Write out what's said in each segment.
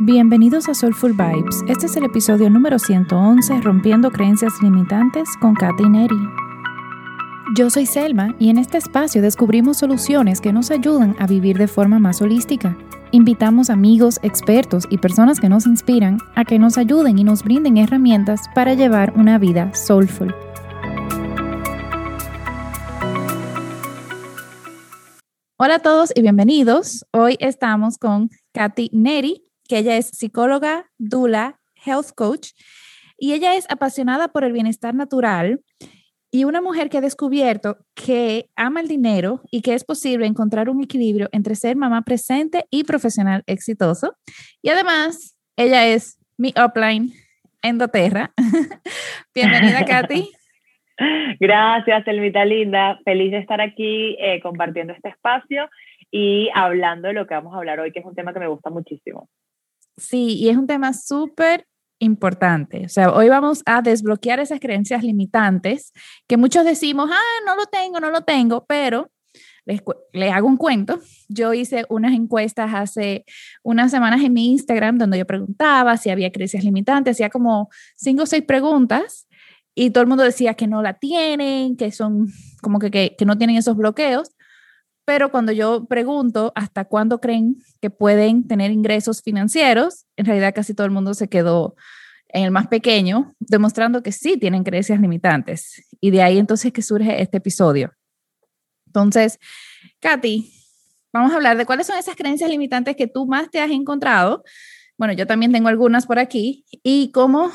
Bienvenidos a Soulful Vibes. Este es el episodio número 111, Rompiendo Creencias Limitantes con Katy Neri. Yo soy Selma y en este espacio descubrimos soluciones que nos ayudan a vivir de forma más holística. Invitamos amigos, expertos y personas que nos inspiran a que nos ayuden y nos brinden herramientas para llevar una vida soulful. Hola a todos y bienvenidos. Hoy estamos con Katy Neri, que ella es psicóloga, dula, health coach, y ella es apasionada por el bienestar natural y una mujer que ha descubierto que ama el dinero y que es posible encontrar un equilibrio entre ser mamá presente y profesional exitoso. Y además, ella es mi upline en doTERRA. Bienvenida, Katy. Gracias, Elmita Linda. Feliz de estar aquí eh, compartiendo este espacio y hablando de lo que vamos a hablar hoy, que es un tema que me gusta muchísimo. Sí, y es un tema súper importante. O sea, hoy vamos a desbloquear esas creencias limitantes que muchos decimos, ah, no lo tengo, no lo tengo, pero les, les, hago un cuento. Yo hice unas encuestas hace unas semanas en mi Instagram donde yo preguntaba si había creencias limitantes, hacía como cinco o seis preguntas y todo el mundo decía que no la tienen, que son como que, que, que no tienen esos bloqueos. Pero cuando yo pregunto hasta cuándo creen que pueden tener ingresos financieros, en realidad casi todo el mundo se quedó en el más pequeño, demostrando que sí tienen creencias limitantes. Y de ahí entonces que surge este episodio. Entonces, Katy, vamos a hablar de cuáles son esas creencias limitantes que tú más te has encontrado. Bueno, yo también tengo algunas por aquí. Y cómo,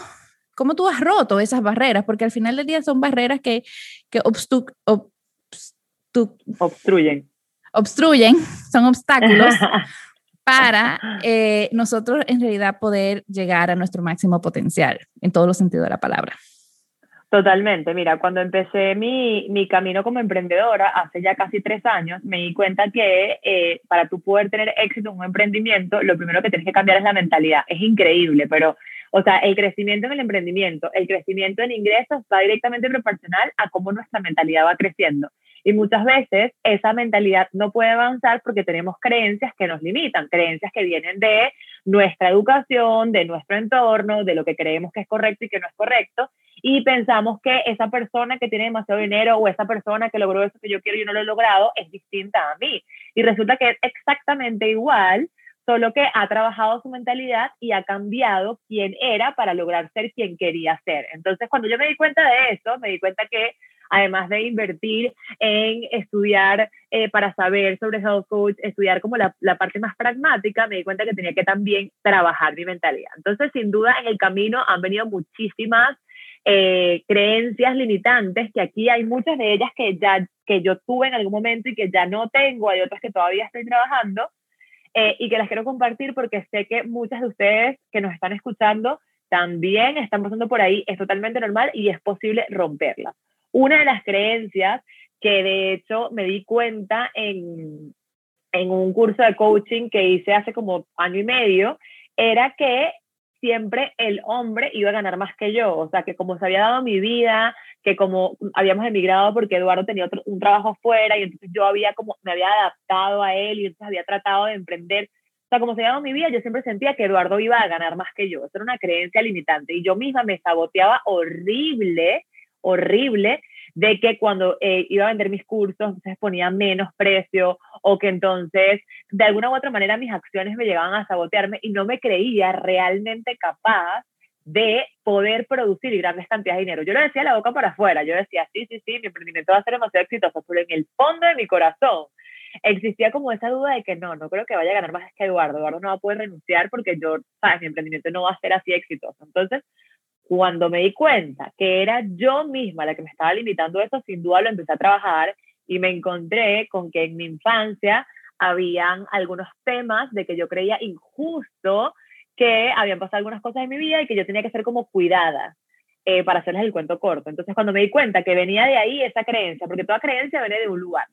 cómo tú has roto esas barreras, porque al final del día son barreras que, que obstu, obstruyen obstruyen, son obstáculos para eh, nosotros en realidad poder llegar a nuestro máximo potencial en todos los sentidos de la palabra. Totalmente. Mira, cuando empecé mi, mi, camino como emprendedora, hace ya casi tres años, me di cuenta que eh, para tú poder tener éxito en un emprendimiento, lo primero que tienes que cambiar es la mentalidad. Es increíble, pero, o sea, el crecimiento en el emprendimiento, el crecimiento en ingresos va directamente proporcional a cómo nuestra mentalidad va creciendo. Y muchas veces esa mentalidad no puede avanzar porque tenemos creencias que nos limitan, creencias que vienen de nuestra educación, de nuestro entorno, de lo que creemos que es correcto y que no es correcto. Y pensamos que esa persona que tiene demasiado dinero o esa persona que logró eso que yo quiero y no lo he logrado es distinta a mí. Y resulta que es exactamente igual, solo que ha trabajado su mentalidad y ha cambiado quién era para lograr ser quien quería ser. Entonces, cuando yo me di cuenta de eso, me di cuenta que además de invertir en estudiar eh, para saber sobre health coach, estudiar como la, parte más pragmática, me di cuenta que tenía que también trabajar mi mentalidad. Entonces, sin duda, en el camino han venido muchísimas eh, creencias limitantes, que aquí hay muchas de ellas que, ya, que yo tuve en algún momento y que ya no tengo, hay otras que todavía estoy trabajando. Eh, y que las quiero compartir porque sé que muchas de ustedes que nos están escuchando también están pasando por ahí, es totalmente normal y es posible romperlas. Una de las creencias que de hecho me di cuenta en, en un curso de coaching que hice hace como año y medio, era que siempre el hombre iba a ganar más que yo, o sea, que como se había dado mi vida, que como habíamos emigrado porque Eduardo tenía otro, un trabajo afuera y entonces yo había como, me había adaptado a él y entonces había tratado de emprender, o sea, como se había dado mi vida, yo siempre sentía que Eduardo iba a ganar más que yo, eso era una creencia limitante y yo misma me saboteaba horrible horrible de que cuando eh, iba a vender mis cursos, se ponía menos precio o que entonces de alguna u otra manera mis acciones me llegaban a sabotearme y no me creía realmente capaz de poder producir grandes cantidades de dinero. Yo lo decía la boca para afuera, yo decía, sí, sí, sí, mi emprendimiento va a ser demasiado exitoso, pero en el fondo de mi corazón existía como esa duda de que no, no creo que vaya a ganar más que Eduardo, Eduardo no va a poder renunciar porque yo, sabes, mi emprendimiento no va a ser así exitoso. Entonces, cuando me di cuenta que era yo misma la que me estaba limitando eso, sin duda lo empecé a trabajar y me encontré con que en mi infancia habían algunos temas de que yo creía injusto que habían pasado algunas cosas en mi vida y que yo tenía que ser como cuidada eh, para hacerles el cuento corto. Entonces, cuando me di cuenta que venía de ahí esa creencia, porque toda creencia viene de un lugar,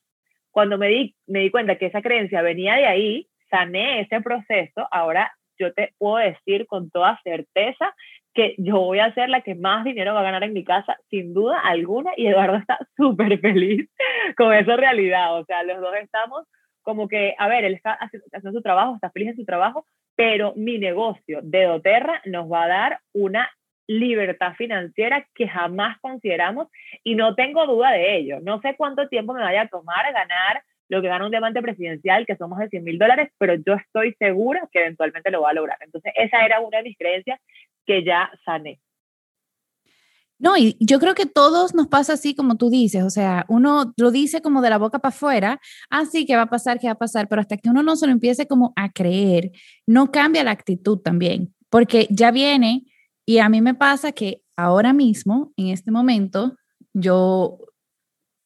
cuando me di, me di cuenta que esa creencia venía de ahí, sané ese proceso, ahora yo te puedo decir con toda certeza que yo voy a ser la que más dinero va a ganar en mi casa, sin duda alguna, y Eduardo está súper feliz con esa realidad, o sea, los dos estamos como que, a ver, él está haciendo su trabajo, está feliz en su trabajo, pero mi negocio de doTERRA nos va a dar una libertad financiera que jamás consideramos y no tengo duda de ello. No sé cuánto tiempo me vaya a tomar ganar lo que gana un diamante presidencial, que somos de 100 mil dólares, pero yo estoy segura que eventualmente lo va a lograr. Entonces, esa era una de mis creencias que ya sané. No, y yo creo que todos nos pasa así como tú dices, o sea, uno lo dice como de la boca para afuera, así ah, que va a pasar, que va a pasar, pero hasta que uno no se lo empiece como a creer, no cambia la actitud también, porque ya viene y a mí me pasa que ahora mismo, en este momento, yo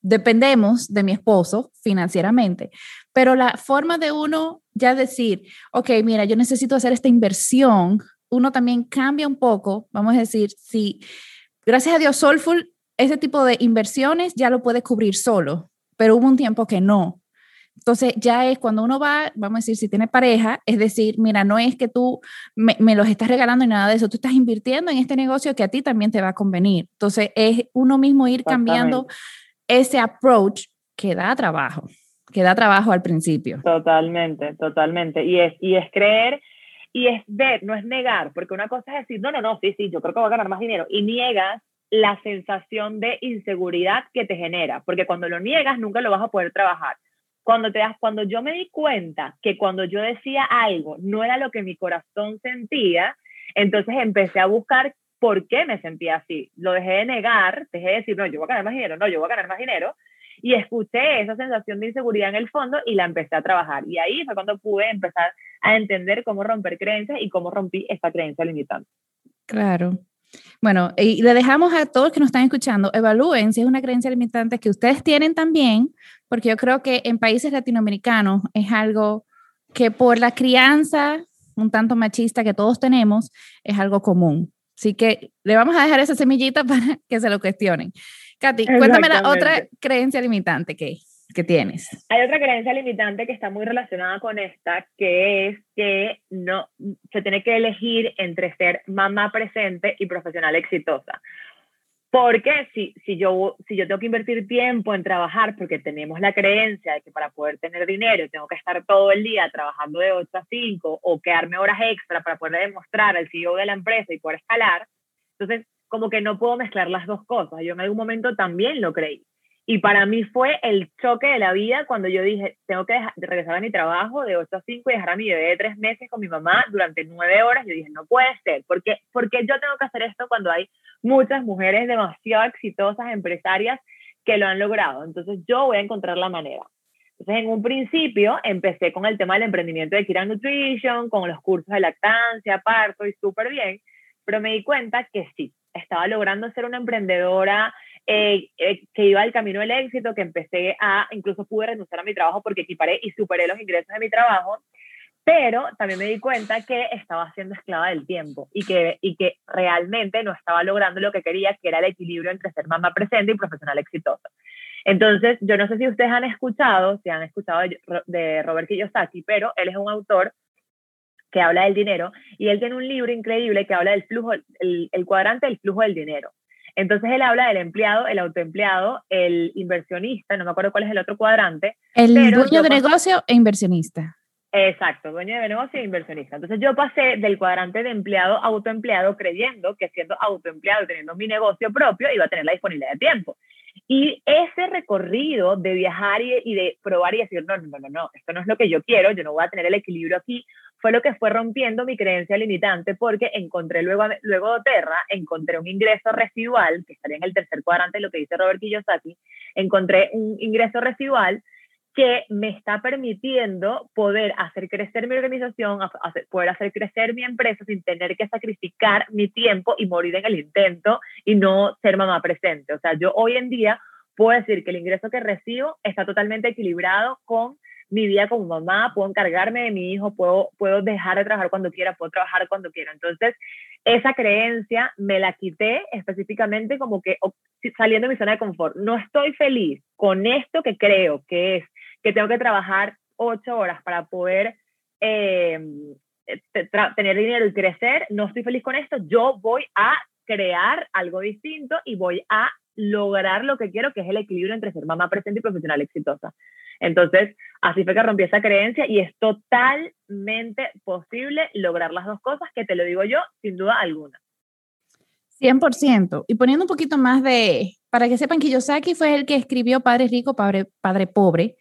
dependemos de mi esposo financieramente, pero la forma de uno ya decir, ok, mira, yo necesito hacer esta inversión, uno también cambia un poco, vamos a decir, si gracias a Dios Soulful, ese tipo de inversiones ya lo puede cubrir solo, pero hubo un tiempo que no. Entonces ya es cuando uno va, vamos a decir, si tiene pareja, es decir, mira, no es que tú me, los estás regalando y nada de eso, tú estás invirtiendo en este negocio que a ti también te va a convenir. Entonces es uno mismo ir cambiando ese approach que da trabajo, que da trabajo al principio. Totalmente, totalmente. Y es, y es creer y es ver, no es negar, porque una cosa es decir, no, no, no, sí, sí, yo creo que voy a ganar más dinero, y niegas la sensación de inseguridad que te genera, porque cuando lo niegas nunca lo vas a poder trabajar. Cuando, te das, cuando yo me di cuenta que cuando yo decía algo no era lo que mi corazón sentía, entonces empecé a buscar por qué me sentía así. Lo dejé de negar, dejé de decir, no, yo voy a ganar más dinero, no, yo voy a ganar más dinero, y escuché esa sensación de inseguridad en el fondo y la empecé a trabajar. Y ahí fue cuando pude empezar a entender cómo romper creencias y cómo rompí esta creencia limitante. Claro. Bueno, y le dejamos a todos que nos están escuchando, evalúen si es una creencia limitante que ustedes tienen también, porque yo creo que en países latinoamericanos es algo que por la crianza un tanto machista que todos tenemos, es algo común. Así que le vamos a dejar esa semillita para que se lo cuestionen. Katy, cuéntame la otra creencia limitante que, que tienes. Hay otra creencia limitante que está muy relacionada con esta, que es que no se tiene que elegir entre ser mamá presente y profesional exitosa. Porque si, si, yo, si yo tengo que invertir tiempo en trabajar, porque tenemos la creencia de que para poder tener dinero tengo que estar todo el día trabajando de 8 a 5 o quedarme horas extra para poder demostrar al CEO de la empresa y poder escalar, entonces como que no puedo mezclar las dos cosas. Yo en algún momento también lo creí. Y para mí fue el choque de la vida cuando yo dije, tengo que regresar a mi trabajo de 8 a 5 y dejar a mi bebé de 3 meses con mi mamá durante 9 horas. Yo dije, no puede ser, porque porque yo tengo que hacer esto cuando hay muchas mujeres demasiado exitosas, empresarias, que lo han logrado? Entonces yo voy a encontrar la manera. Entonces, en un principio empecé con el tema del emprendimiento de Kira Nutrition, con los cursos de lactancia, parto y súper bien, pero me di cuenta que sí, estaba logrando ser una emprendedora eh, eh, que iba al camino del éxito, que empecé a, incluso pude renunciar a mi trabajo porque equiparé y superé los ingresos de mi trabajo, pero también me di cuenta que estaba siendo esclava del tiempo y que, y que realmente no estaba logrando lo que quería, que era el equilibrio entre ser mamá presente y profesional exitosa. Entonces, yo no sé si ustedes han escuchado, si han escuchado de, de Robert Kiyosaki, pero él es un autor que habla del dinero, y él tiene un libro increíble que habla del flujo, el, cuadrante del flujo del dinero. Entonces él habla del empleado, el autoempleado, el inversionista, no me acuerdo cuál es el otro cuadrante. El dueño de negocio e inversionista. Exacto, dueño de negocio e inversionista. Entonces yo pasé del cuadrante de empleado a autoempleado creyendo que siendo autoempleado y teniendo mi negocio propio iba a tener la disponibilidad de tiempo. Y ese recorrido de viajar y, y, de probar y decir, no, no, no, no, esto no es lo que yo quiero, yo no voy a tener el equilibrio aquí, fue lo que fue rompiendo mi creencia limitante porque encontré luego, luego de Terra, encontré un ingreso residual, que estaría en el tercer cuadrante lo que dice Robert Kiyosaki, encontré un ingreso residual que me está permitiendo poder hacer crecer mi organización, poder hacer crecer mi empresa sin tener que sacrificar mi tiempo y morir en el intento y no ser mamá presente. O sea, yo hoy en día puedo decir que el ingreso que recibo está totalmente equilibrado con mi vida como mamá, puedo encargarme de mi hijo, puedo, puedo dejar de trabajar cuando quiera, puedo trabajar cuando quiera. Entonces, esa creencia me la quité específicamente como que saliendo de mi zona de confort. No estoy feliz con esto que creo que es que tengo que trabajar ocho horas para poder eh, tener dinero y crecer. No estoy feliz con esto. Yo voy a crear algo distinto y voy a lograr lo que quiero, que es el equilibrio entre ser mamá presente y profesional exitosa. Entonces, así fue que rompí esa creencia y es totalmente posible lograr las dos cosas, que te lo digo yo, sin duda alguna. 100%. Y poniendo un poquito más de, para que sepan, Kiyosaki fue el que escribió Padre Rico, Padre, Padre Pobre.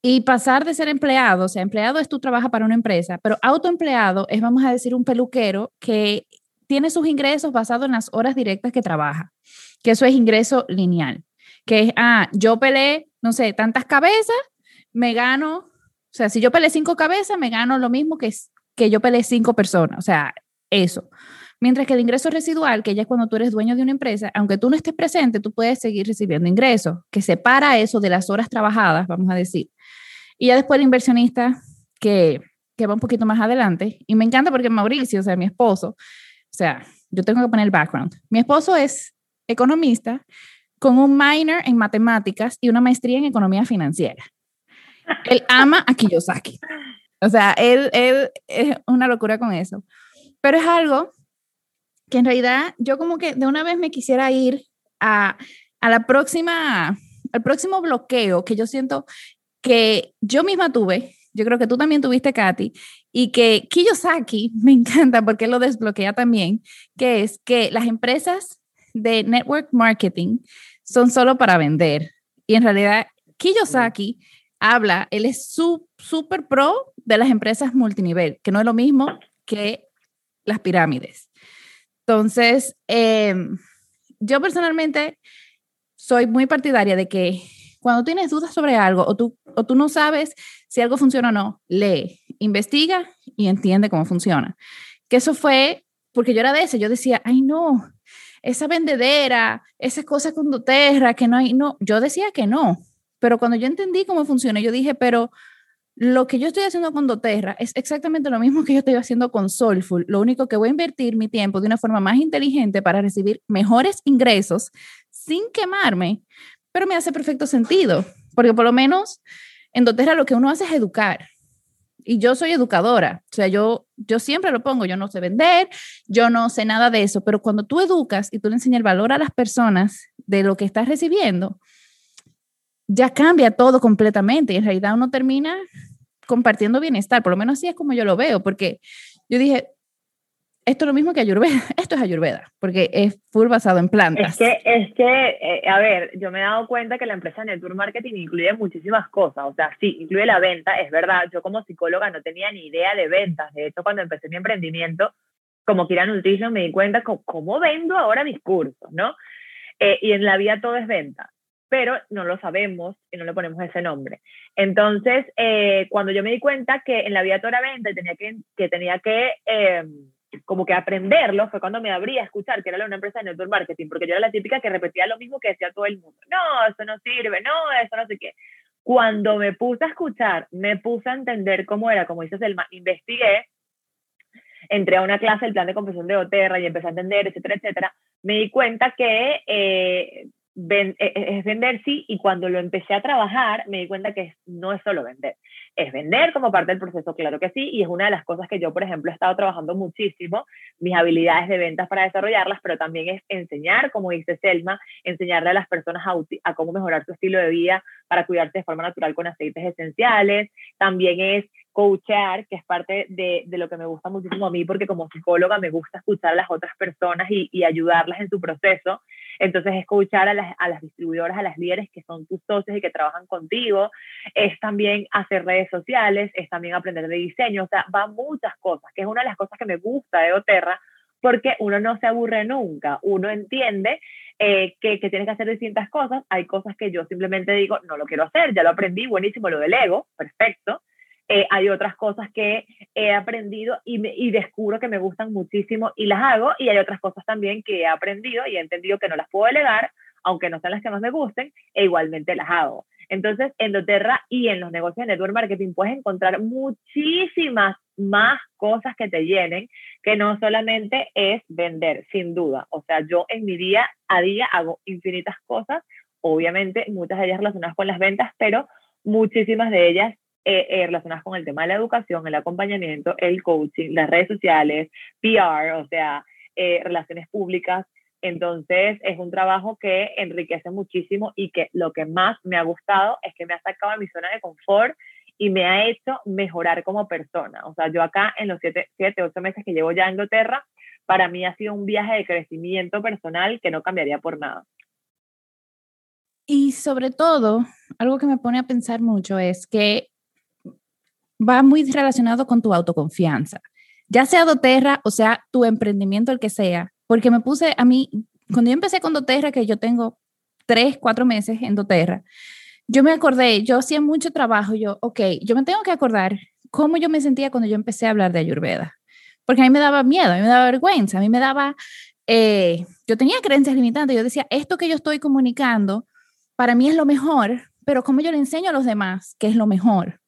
Y pasar de ser empleado, o sea, empleado es tú trabajas para una empresa, pero autoempleado es, vamos a decir, un peluquero que tiene sus ingresos basados en las horas directas que trabaja, que eso es ingreso lineal, que es, ah, yo peleé, no sé, tantas cabezas, me gano, o sea, si yo peleé cinco cabezas, me gano lo mismo que, que yo peleé cinco personas, o sea, eso. Mientras que el ingreso residual, que ya es cuando tú eres dueño de una empresa, aunque tú no estés presente, tú puedes seguir recibiendo ingresos, que separa eso de las horas trabajadas, vamos a decir. Y ya después el inversionista, que, que va un poquito más adelante, y me encanta porque Mauricio, o sea, mi esposo, o sea, yo tengo que poner el background. Mi esposo es economista con un minor en matemáticas y una maestría en economía financiera. Él ama a Kiyosaki. O sea, él, él es una locura con eso. Pero es algo que en realidad yo como que de una vez me quisiera ir a, a la próxima, al próximo bloqueo que yo siento que yo misma tuve, yo creo que tú también tuviste, Katy, y que Kiyosaki me encanta porque lo desbloquea también, que es que las empresas de network marketing son solo para vender. Y en realidad, Kiyosaki habla, él es súper pro de las empresas multinivel, que no es lo mismo que las pirámides. Entonces, em, yo personalmente soy muy partidaria de que cuando tienes dudas sobre algo o tú, o tú no sabes si algo funciona o no, lee, investiga y entiende cómo funciona. Que eso fue porque yo era de ese, yo decía, ay no, esa vendedera, esa cosa con doTERRA, que no hay, no, yo decía que no, pero cuando yo entendí cómo funciona, yo dije, pero lo que yo estoy haciendo con doTERRA es exactamente lo mismo que yo estoy haciendo con Soulful. Lo único que voy a invertir mi tiempo de una forma más inteligente para recibir mejores ingresos sin quemarme, pero me hace perfecto sentido, porque por lo menos en doTERRA lo que uno hace es educar. Y yo soy educadora, o sea, yo, yo siempre lo pongo, yo no sé vender, yo no sé nada de eso, pero cuando tú educas y tú le enseñas el valor a las personas de lo que estás recibiendo, ya cambia todo completamente y en realidad uno termina compartiendo bienestar, por lo menos así es como yo lo veo, porque yo dije, esto es lo mismo que Ayurveda, esto es Ayurveda, porque es full basado en plantas. Es que, es que eh, a ver, yo me he dado cuenta que la empresa Network Marketing incluye muchísimas cosas, o sea, sí, incluye la venta, es verdad, yo como psicóloga no tenía ni idea de ventas, de hecho cuando empecé mi emprendimiento, como Kira Nutrition, me di cuenta cómo, vendo ahora mis cursos, ¿no? Eh, y en la vida todo es venta pero no lo sabemos y no le ponemos ese nombre. Entonces, eh, cuando yo me di cuenta que en la vida toda venta tenía que, que tenía que eh, como que aprenderlo, fue cuando me abrí a escuchar que era una empresa de network marketing, porque yo era la típica que repetía lo mismo que decía todo el mundo. No, eso no sirve, no, eso no sé qué. Cuando me puse a escuchar, me puse a entender cómo era, como dices, Selma, investigué, entré a una clase del plan de confesión de Oterra y empecé a entender, etcétera, etcétera, me di cuenta que eh, e, e, es vender, sí, y cuando lo empecé a trabajar me di cuenta que no es solo vender, es vender como parte del proceso, claro que sí, y es una de las cosas que yo, por ejemplo, he estado trabajando muchísimo, mis habilidades de ventas para desarrollarlas, pero también es enseñar, como dice Selma, enseñarle a las personas a, cómo mejorar su estilo de vida para cuidarse de forma natural con aceites esenciales, también es coachar, que es parte de, de, lo que me gusta muchísimo a mí, porque como psicóloga me gusta escuchar a las otras personas y ayudarlas en su proceso. Entonces, escuchar a las, a las distribuidoras, a las líderes que son tus socios y que trabajan contigo. Es también hacer redes sociales, es también aprender de diseño. O sea, va muchas cosas, que es una de las cosas que me gusta de Oterra, porque uno no se aburre nunca. Uno entiende eh, que, que tienes que hacer distintas cosas. Hay cosas que yo simplemente digo, no lo quiero hacer, ya lo aprendí, buenísimo, lo del ego, perfecto eh, hay otras cosas que he aprendido y, y, descubro que me gustan muchísimo y las hago, y hay otras cosas también que he aprendido y he entendido que no las puedo delegar, aunque no sean las que más me gusten, e igualmente las hago. Entonces, en doTERRA y en los negocios de network marketing puedes encontrar muchísimas más cosas que te llenen, que no solamente es vender, sin duda. O sea, yo en mi día a día hago infinitas cosas, obviamente muchas de ellas relacionadas con las ventas, pero muchísimas de ellas eh, eh, relacionadas con el tema de la educación, el acompañamiento, el coaching, las redes sociales, PR, o sea, eh, relaciones públicas, Entonces es un trabajo que enriquece muchísimo y que lo que más me ha gustado es que me ha sacado de mi zona de confort y me ha hecho mejorar como persona. O sea, yo acá en los siete, siete ocho meses que llevo ya en Inglaterra, para mí ha sido un viaje de crecimiento personal que no cambiaría por nada. Y sobre todo, algo que me pone a pensar mucho es que va muy relacionado con tu autoconfianza, ya sea doTERRA o sea tu emprendimiento, el que sea, porque me puse a mí, cuando yo empecé con doTERRA, que yo tengo tres, cuatro meses en doTERRA, yo me acordé, yo hacía mucho trabajo, yo, ok, yo me tengo que acordar cómo yo me sentía cuando yo empecé a hablar de Ayurveda, porque a mí me daba miedo, a mí me daba vergüenza, a mí me daba, eh, yo tenía creencias limitantes, yo decía, esto que yo estoy comunicando, para mí es lo mejor, pero ¿cómo yo le enseño a los demás que es lo mejor?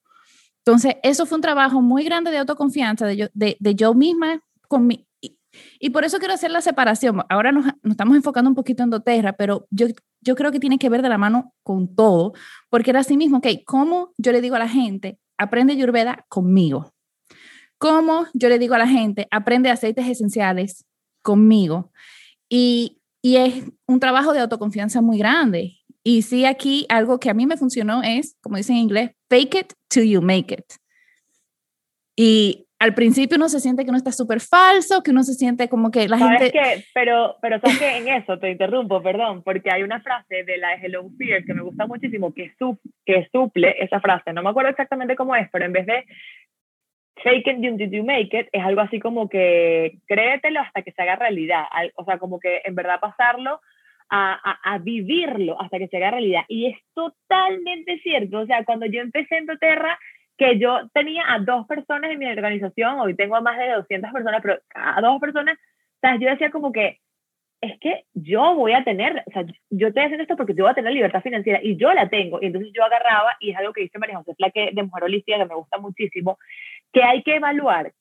Entonces, eso fue un trabajo muy grande de autoconfianza, de yo, misma con mi... Y, por eso quiero hacer la separación. Ahora nos, estamos enfocando un poquito en doTERRA, pero yo, yo creo que tiene que ver de la mano con todo, porque era así mismo, ok, ¿cómo yo le digo a la gente, aprende Ayurveda conmigo? ¿Cómo yo le digo a la gente, aprende aceites esenciales conmigo? Y, y es un trabajo de autoconfianza muy grande. Y sí, aquí algo que a mí me funcionó es, como dicen en inglés, fake it till you make it. Y al principio uno se siente que uno está súper falso, que uno se siente como que la gente... Que, pero, pero sabes que en eso te interrumpo, perdón, porque hay una frase de la Hello Fear que me gusta muchísimo, que, que suple esa frase. No me acuerdo exactamente cómo es, pero en vez de fake it till you make it, es algo así como que créetelo hasta que se haga realidad. O sea, como que en verdad pasarlo a, vivirlo hasta que se haga realidad. Y es totalmente cierto. O sea, cuando yo empecé en Doterra, que yo tenía a dos personas en mi organización, hoy tengo a más de 200 personas, pero a dos personas, o sea, yo decía como que, es que yo voy a tener, o sea, yo estoy haciendo esto porque yo voy a tener libertad financiera y yo la tengo. Y entonces yo agarraba, y es algo que dice María José que de Mujer Holística, que me gusta muchísimo, que hay que evaluar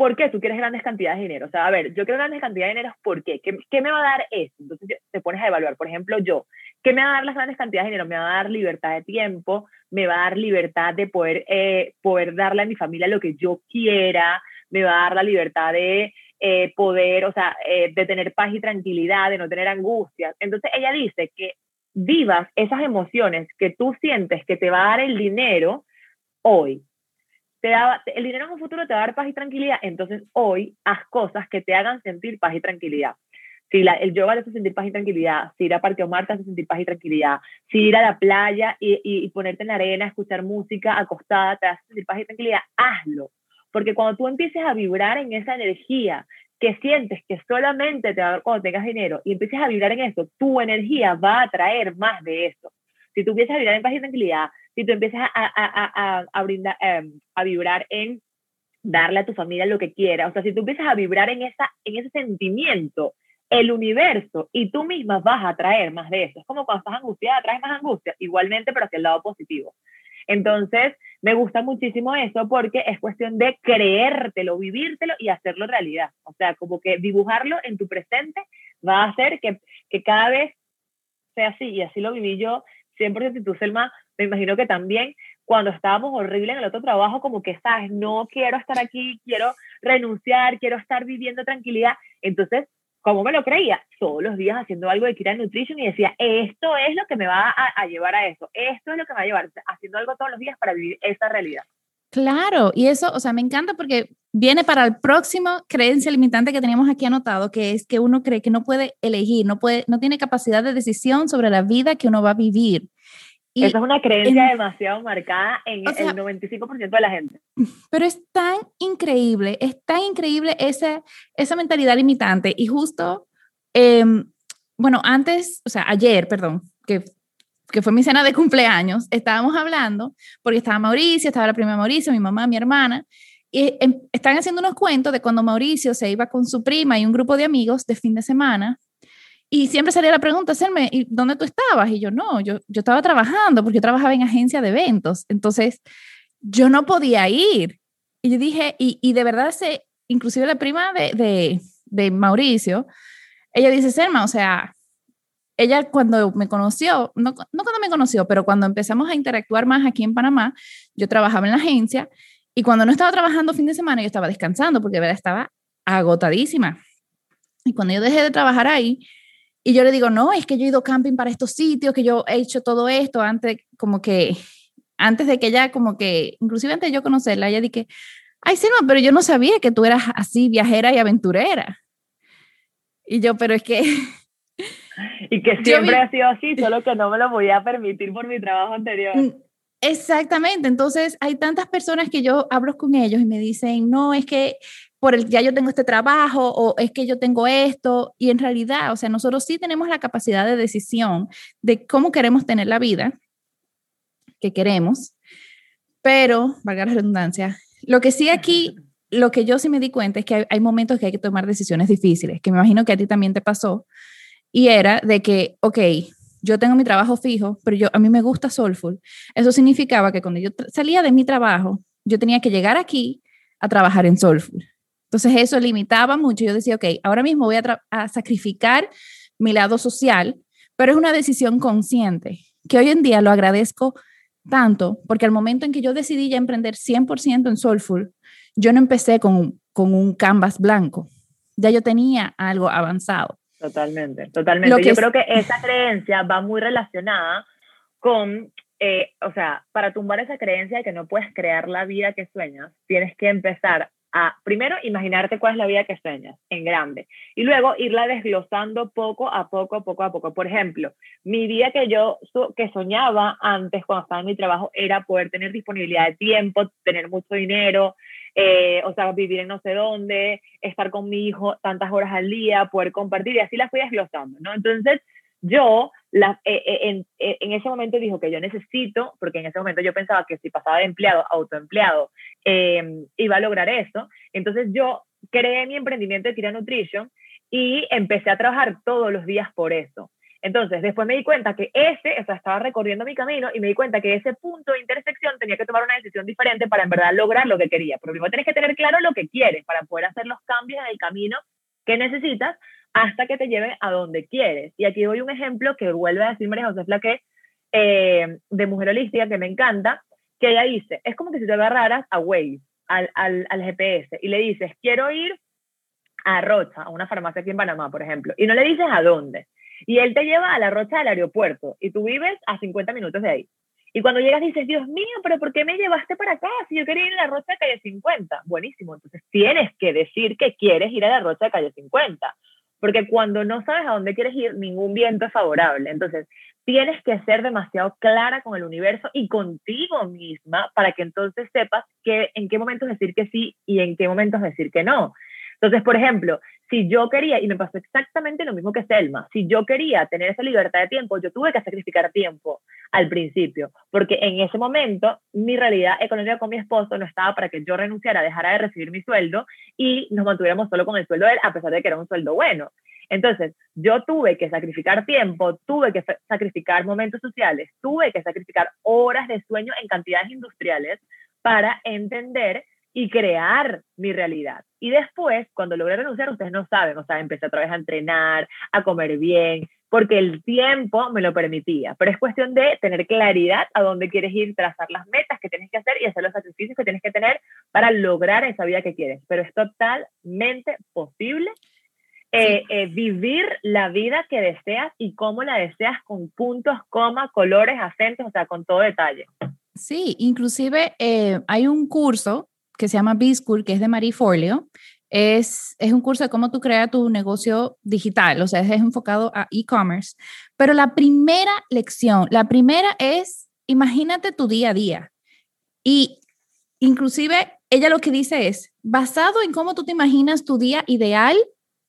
¿por qué tú quieres grandes cantidades de dinero? O sea, a ver, yo quiero grandes cantidades de dinero, ¿por qué? ¿Qué, me va a dar eso? Entonces te pones a evaluar, por ejemplo, yo, ¿qué me va a dar las grandes cantidades de dinero? Me va a dar libertad de tiempo, me va a dar libertad de poder, eh, poder darle a mi familia lo que yo quiera, me va a dar la libertad de eh, poder, o sea, eh, de tener paz y tranquilidad, de no tener angustias. Entonces ella dice que vivas esas emociones que tú sientes que te va a dar el dinero hoy te el dinero en un futuro te va a dar paz y tranquilidad, entonces hoy haz cosas que te hagan sentir paz y tranquilidad. Si la, el yoga te hace sentir paz y tranquilidad, si ir a Parque Omar te hace sentir paz y tranquilidad, si ir a la playa y, y, ponerte en la arena, escuchar música acostada te hace sentir paz y tranquilidad, hazlo. Porque cuando tú empieces a vibrar en esa energía que sientes que solamente te va a dar cuando tengas dinero y empieces a vibrar en eso, tu energía va a atraer más de eso. Si tú empiezas a vibrar en paz y tranquilidad, si tú empiezas a, a, a, a brindar, em, a vibrar en darle a tu familia lo que quiera, o sea, si tú empiezas a vibrar en, esa, en ese sentimiento, el universo y tú misma vas a traer más de eso. Es como cuando estás angustiada, traes más angustia, igualmente, pero hacia el lado positivo. Entonces, me gusta muchísimo eso porque es cuestión de creértelo, vivírtelo y hacerlo realidad. O sea, como que dibujarlo en tu presente va a hacer que, que cada vez sea así. Y así lo viví yo 100% tú, Selma, me imagino que también cuando estábamos horrible en el otro trabajo, como que, sabes, no quiero estar aquí, quiero renunciar, quiero estar viviendo tranquilidad. Entonces, como me lo creía, todos los días haciendo algo de Kira Nutrition y decía, esto es lo que me va a, a, llevar a eso, esto es lo que me va a llevar, haciendo algo todos los días para vivir esa realidad. Claro, y eso, o sea, me encanta porque viene para el próximo creencia limitante que teníamos aquí anotado, que es que uno cree que no puede elegir, no puede, no tiene capacidad de decisión sobre la vida que uno va a vivir. Y Esa es una creencia demasiado marcada en el 95% de la gente. Pero es tan increíble, es tan increíble esa, esa mentalidad limitante. Y justo, em, bueno, antes, o sea, ayer, perdón, que que fue mi cena de cumpleaños, estábamos hablando, porque estaba Mauricio, estaba la prima Mauricio, mi mamá, mi hermana, y em, están haciendo unos cuentos de cuando Mauricio se iba con su prima y un grupo de amigos de fin de semana, y siempre salía la pregunta, hacerme, ¿y dónde tú estabas? Y yo, no, yo, yo estaba trabajando, porque yo trabajaba en agencia de eventos, entonces yo no podía ir. Y yo dije, y, y de verdad, se, inclusive la prima de, de, de Mauricio, ella dice, Selma, o sea, ella cuando me conoció, no, no, cuando me conoció, pero cuando empezamos a interactuar más aquí en Panamá, yo trabajaba en la agencia y cuando no estaba trabajando fin de semana, yo estaba descansando porque verdad estaba agotadísima. Y cuando yo dejé de trabajar ahí, y yo le digo, no, es que yo he ido camping para estos sitios, que yo he hecho todo esto antes, como que, antes de que ella, como que, inclusive antes de yo conocerla, ella dije, ay, no, pero yo no sabía que tú eras así, viajera y aventurera. Y yo, pero es que... Y que siempre ha sido así, solo que no me lo voy a permitir por mi trabajo anterior. Mm, exactamente, entonces hay tantas personas que yo hablo con ellos y me dicen, no, es que por el ya yo tengo este trabajo o es que yo tengo esto y en realidad, o sea, nosotros sí tenemos la capacidad de decisión de cómo queremos tener la vida que queremos, pero, valga la redundancia, lo que sí aquí, lo que yo sí me di cuenta es que hay, momentos que hay que tomar decisiones difíciles, que me imagino que a ti también te pasó, y era de que, ok, yo tengo mi trabajo fijo, pero yo, a mí me gusta Soulful. Eso significaba que cuando yo salía de mi trabajo, yo tenía que llegar aquí a trabajar en Soulful. Entonces eso limitaba mucho. Yo decía, ok, ahora mismo voy a, sacrificar mi lado social, pero es una decisión consciente, que hoy en día lo agradezco tanto, porque al momento en que yo decidí ya emprender 100% en Soulful, yo no empecé con, con un canvas blanco, ya yo tenía algo avanzado. Totalmente, totalmente. yo creo que esa creencia va muy relacionada con, eh, o sea, para tumbar esa creencia de que no puedes crear la vida que sueñas, tienes que empezar a, primero, imaginarte cuál es la vida que sueñas, en grande, y luego irla desglosando poco a poco, poco a poco. Por ejemplo, mi vida que yo que soñaba antes cuando estaba en mi trabajo era poder tener disponibilidad de tiempo, tener mucho dinero, eh, o sea, vivir en no sé dónde, estar con mi hijo tantas horas al día, poder compartir, y así la fui desglosando, ¿no? Entonces, yo la, eh, eh, en, en, ese momento dijo que yo necesito, porque en ese momento yo pensaba que si pasaba de empleado a autoempleado, em, iba a lograr eso. Entonces yo creé mi emprendimiento de Kira Nutrition y empecé a trabajar todos los días por eso. Entonces, después me di cuenta que ese, o sea, estaba recorriendo mi camino y me di cuenta que ese punto de intersección tenía que tomar una decisión diferente para en verdad lograr lo que quería. Pero primero tienes que tener claro lo que quieres para poder hacer los cambios en el camino que necesitas hasta que te lleve a donde quieres. Y aquí doy un ejemplo que vuelve a decir María José Flaque, eh, de Mujer Holística, que me encanta, que ella dice, es como que si te agarraras a Waze, al, al, al GPS, y le dices, quiero ir a Rocha, a una farmacia aquí en Panamá, por ejemplo, y no le dices a dónde. Y él te lleva a la Rocha del aeropuerto, y tú vives a 50 minutos de ahí. Y cuando llegas dices, Dios mío, pero ¿por qué me llevaste para acá? Si yo quería ir a la Rocha de calle 50. Buenísimo, entonces tienes que decir que quieres ir a la Rocha de calle 50 porque cuando no sabes a dónde quieres ir, ningún viento es favorable. Entonces, tienes que ser demasiado clara con el universo y contigo misma para que entonces sepas que, en qué momentos decir que sí y en qué momentos decir que no. Entonces, por ejemplo, si yo quería, y me pasó exactamente lo mismo que Selma, si yo quería tener esa libertad de tiempo, yo tuve que sacrificar tiempo al principio, porque en ese momento mi realidad económica con mi esposo no estaba para que yo renunciara, dejara de recibir mi sueldo y nos mantuviéramos solo con el sueldo de él, a pesar de que era un sueldo bueno. Entonces, yo tuve que sacrificar tiempo, tuve que sacrificar momentos sociales, tuve que sacrificar horas de sueño en cantidades industriales para entender y crear mi realidad. Y después, cuando logré renunciar, ustedes no saben, o sea, empecé otra vez a entrenar, a comer bien, porque el tiempo me lo permitía. Pero es cuestión de tener claridad a dónde quieres ir, trazar las metas que tienes que hacer y hacer los sacrificios que tienes que tener para lograr esa vida que quieres. Pero es totalmente posible eh, eh, vivir la vida que deseas y cómo la deseas con puntos, comas, colores, acentos, o sea, con todo detalle. Sí, inclusive eh, hay un curso que se llama B-School, que es de Marie Forleo. Es, es un curso de cómo tú creas tu negocio digital, o sea, es enfocado a e-commerce. Pero la primera lección, la primera es, imagínate tu día a día. Y inclusive ella lo que dice es, basado en cómo tú te imaginas tu día ideal,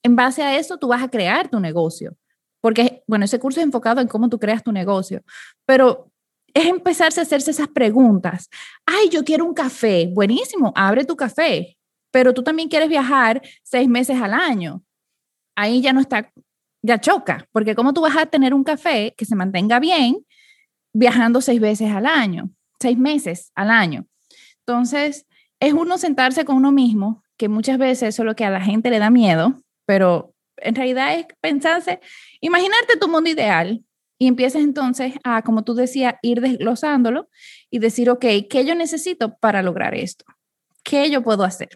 en base a eso tú vas a crear tu negocio. Porque, bueno, ese curso es enfocado en cómo tú creas tu negocio, pero es empezarse a hacerse esas preguntas. Ay, yo quiero un café. Buenísimo, abre tu café. Pero tú también quieres viajar seis meses al año. Ahí ya no está, ya choca, porque ¿cómo tú vas a tener un café que se mantenga bien viajando seis veces al año, seis meses al año? Entonces, es uno sentarse con uno mismo, que muchas veces eso es lo que a la gente le da miedo, pero en realidad es pensarse, imaginarte tu mundo ideal, y empiezas entonces a, como tú decías, ir desglosándolo y decir, ok, ¿qué yo necesito para lograr esto? ¿Qué yo puedo hacer?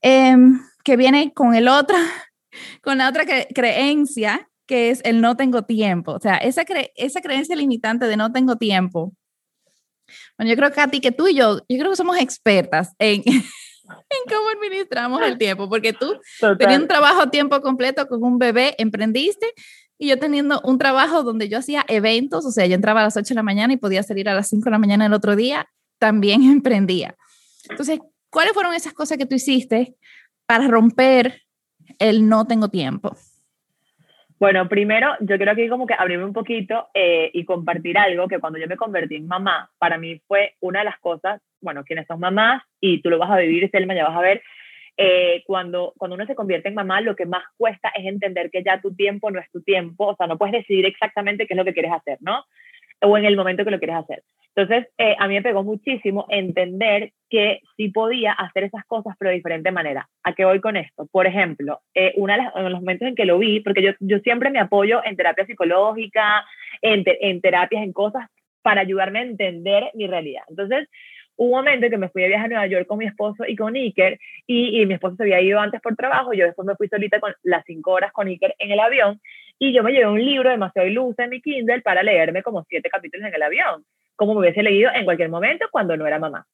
Em, que viene con el otro, con la otra creencia que es el no tengo tiempo. O sea, esa, esa creencia limitante de no tengo tiempo. Bueno, yo creo, Katy, que tú y yo, yo creo que somos expertas en, en cómo administramos el tiempo, porque tú tenías un trabajo a tiempo completo con un bebé, emprendiste, y yo teniendo un trabajo donde yo hacía eventos, o sea, yo entraba a las 8 de la mañana y podía salir a las 5 de la mañana el otro día, también emprendía. Entonces, ¿cuáles fueron esas cosas que tú hiciste para romper el no tengo tiempo? Bueno, primero yo creo que como que abrirme un poquito eh, y compartir algo que cuando yo me convertí en mamá, para mí fue una de las cosas, bueno, quienes son mamás y tú lo vas a vivir, Selma, ya vas a ver, eh, cuando, cuando uno se convierte en mamá, lo que más cuesta es entender que ya tu tiempo no es tu tiempo, o sea, no puedes decidir exactamente qué es lo que quieres hacer, ¿no? O en el momento que lo quieres hacer. Entonces, eh, a mí me pegó muchísimo entender que sí podía hacer esas cosas, pero de diferente manera. ¿A qué voy con esto? Por ejemplo, eh, una de, los momentos en que lo vi, porque yo, yo siempre me apoyo en terapia psicológica, en, en terapias, en cosas para ayudarme a entender mi realidad. Entonces, un momento en que me fui de viaje a Nueva York con mi esposo y con Iker, y, y, mi esposo se había ido antes por trabajo, yo después me fui solita con las cinco horas con Iker en el avión, y yo me llevé un libro demasiado iluso en mi Kindle para leerme como siete capítulos en el avión como me hubiese leído en cualquier momento cuando no era mamá.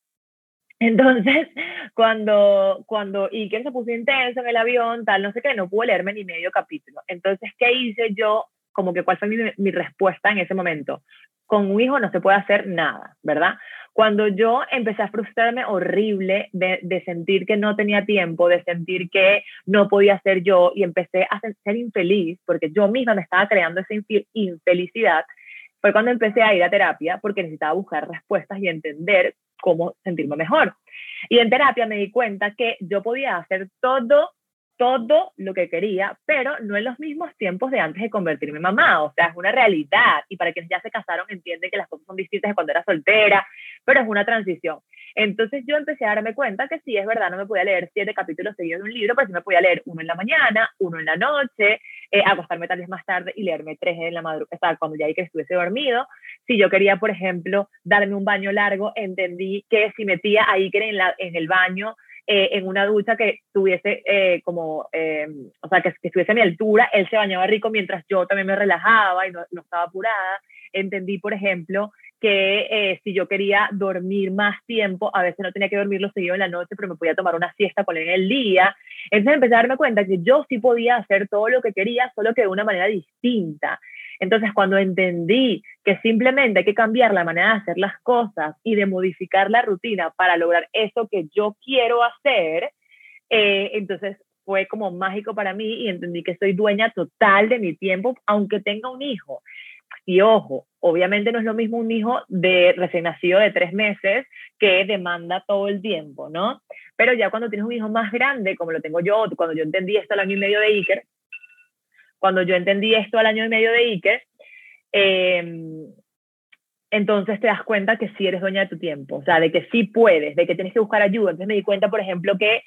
Entonces, cuando, cuando Iker se puso intenso en el avión, tal, no sé qué, no pude leerme ni medio capítulo. Entonces, ¿qué hice yo? Como que cuál fue mi, respuesta en ese momento. Con un hijo no se puede hacer nada, ¿verdad? Cuando yo empecé a frustrarme horrible de, de, sentir que no tenía tiempo, de sentir que no podía ser yo y empecé a ser infeliz porque yo misma me estaba creando esa infelicidad, fue cuando empecé a ir a terapia porque necesitaba buscar respuestas y entender cómo sentirme mejor. Y en terapia me di cuenta que yo podía hacer todo, todo lo que quería, pero no en los mismos tiempos de antes de convertirme en mamá. O sea, es una realidad. Y para quienes ya se casaron entienden que las cosas son distintas de cuando era soltera, pero es una transición. Entonces yo empecé a darme cuenta que sí, es verdad, no me podía leer siete capítulos seguidos de un libro, pero sí me podía leer uno en la mañana, uno en la noche, eh, acostarme tal vez más tarde y leerme tres en la madrugada, cuando ya que estuviese dormido. Si yo quería, por ejemplo, darme un baño largo, entendí que si metía ahí que en, la, en el baño, eh, en una ducha que tuviese eh, como, o sea, que, que, estuviese a mi altura, él se bañaba rico mientras yo también me relajaba y no, estaba apurada. Entendí, por ejemplo, que eh, si yo quería dormir más tiempo, a veces no tenía que dormirlo seguido en la noche, pero me podía tomar una siesta con en el día. Entonces empecé a darme cuenta que yo sí podía hacer todo lo que quería, solo que de una manera distinta. Entonces, cuando entendí que simplemente hay que cambiar la manera de hacer las cosas y de modificar la rutina para lograr eso que yo quiero hacer, eh, entonces fue como mágico para mí y entendí que soy dueña total de mi tiempo, aunque tenga un hijo. Y ojo, obviamente no es lo mismo un hijo de recién nacido de tres meses que demanda todo el tiempo, ¿no? Pero ya cuando tienes un hijo más grande, como lo tengo yo, cuando yo entendí esto al año y medio de Iker, cuando yo entendí esto al año y medio de Iker, em, entonces te das cuenta que sí eres dueña de tu tiempo, o sea, de que sí puedes, de que tienes que buscar ayuda. Entonces me di cuenta, por ejemplo, que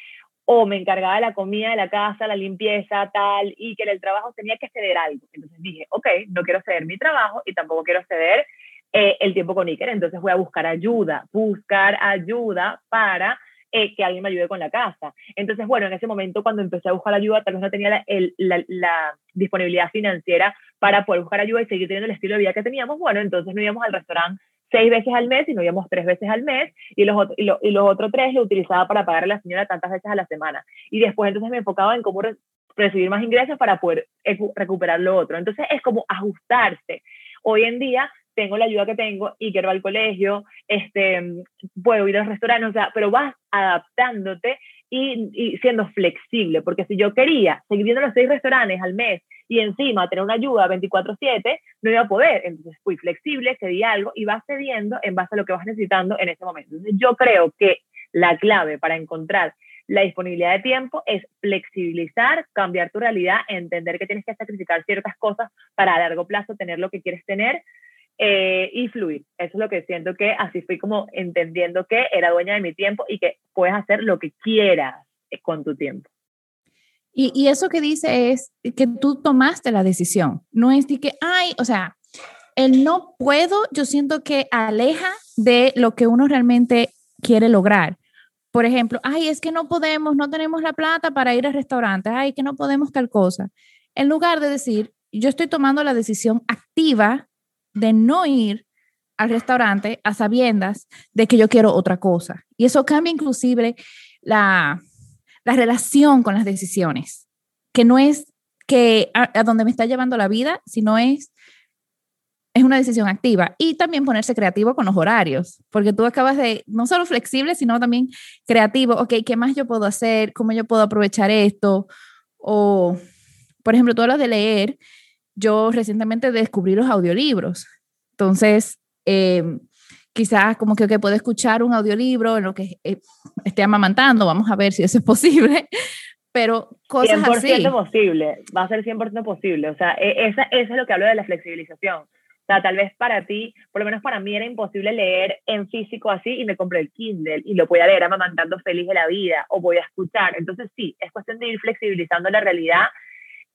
o me encargaba de la comida de la casa, la limpieza, tal, y que en el trabajo tenía que ceder algo. Entonces dije, ok, no quiero ceder mi trabajo y tampoco quiero ceder eh, el tiempo con Iker, entonces voy a buscar ayuda, buscar ayuda para eh, que alguien me ayude con la casa. Entonces, bueno, en ese momento cuando empecé a buscar ayuda, tal vez no tenía la, la, disponibilidad financiera para poder buscar ayuda y seguir teniendo el estilo de vida que teníamos. Bueno, entonces nos íbamos al restaurante seis veces al mes y nos íbamos tres veces al mes y los, y, y los otros tres lo utilizaba para pagarle a la señora tantas veces a la semana. Y después entonces me enfocaba en cómo recibir más ingresos para poder recuperar lo otro. Entonces es como ajustarse. Hoy en día tengo la ayuda que tengo y quiero al colegio, este, puedo ir al restaurante, o sea, pero vas adaptándote y, y, siendo flexible, porque si yo quería seguir viendo los seis restaurantes al mes y encima tener una ayuda 24/7, no iba a poder. Entonces fui flexible, cedí algo y vas cediendo en base a lo que vas necesitando en ese momento. Entonces yo creo que la clave para encontrar la disponibilidad de tiempo es flexibilizar, cambiar tu realidad, entender que tienes que sacrificar ciertas cosas para a largo plazo tener lo que quieres tener eh, y fluir. Eso es lo que siento que así fui como entendiendo que era dueña de mi tiempo y que puedes hacer lo que quieras con tu tiempo. Y, eso que dice es que tú tomaste la decisión, no es de que, ay, o sea, el no puedo, yo siento que aleja de lo que uno realmente quiere lograr. por ejemplo, ay, es que no podemos, no tenemos la plata para ir al restaurante, ay, que no podemos tal cosa. En lugar de decir, yo estoy tomando la decisión activa de no ir al restaurante a sabiendas de que yo quiero otra cosa. Y eso cambia inclusive la, la relación con las decisiones, que no es que a, donde me está llevando la vida, sino es es una decisión activa y también ponerse creativo con los horarios, porque tú acabas de, no solo flexible, sino también creativo, ok, ¿qué más yo puedo hacer? ¿Cómo yo puedo aprovechar esto? O, por ejemplo, tú hablas de leer, yo recientemente descubrí los audiolibros, entonces, eh, quizás como que, que puedo escuchar un audiolibro en lo que eh, esté amamantando, vamos a ver si eso es posible, pero cosas 100% así. 100% posible, va a ser 100% posible, o sea, e, esa, eso es lo que hablo de la flexibilización. O sea, tal vez para ti, por lo menos para mí era imposible leer en físico así y me compré el Kindle y lo voy a leer amamantando feliz de la vida o voy a escuchar. Entonces sí, es cuestión de ir flexibilizando la realidad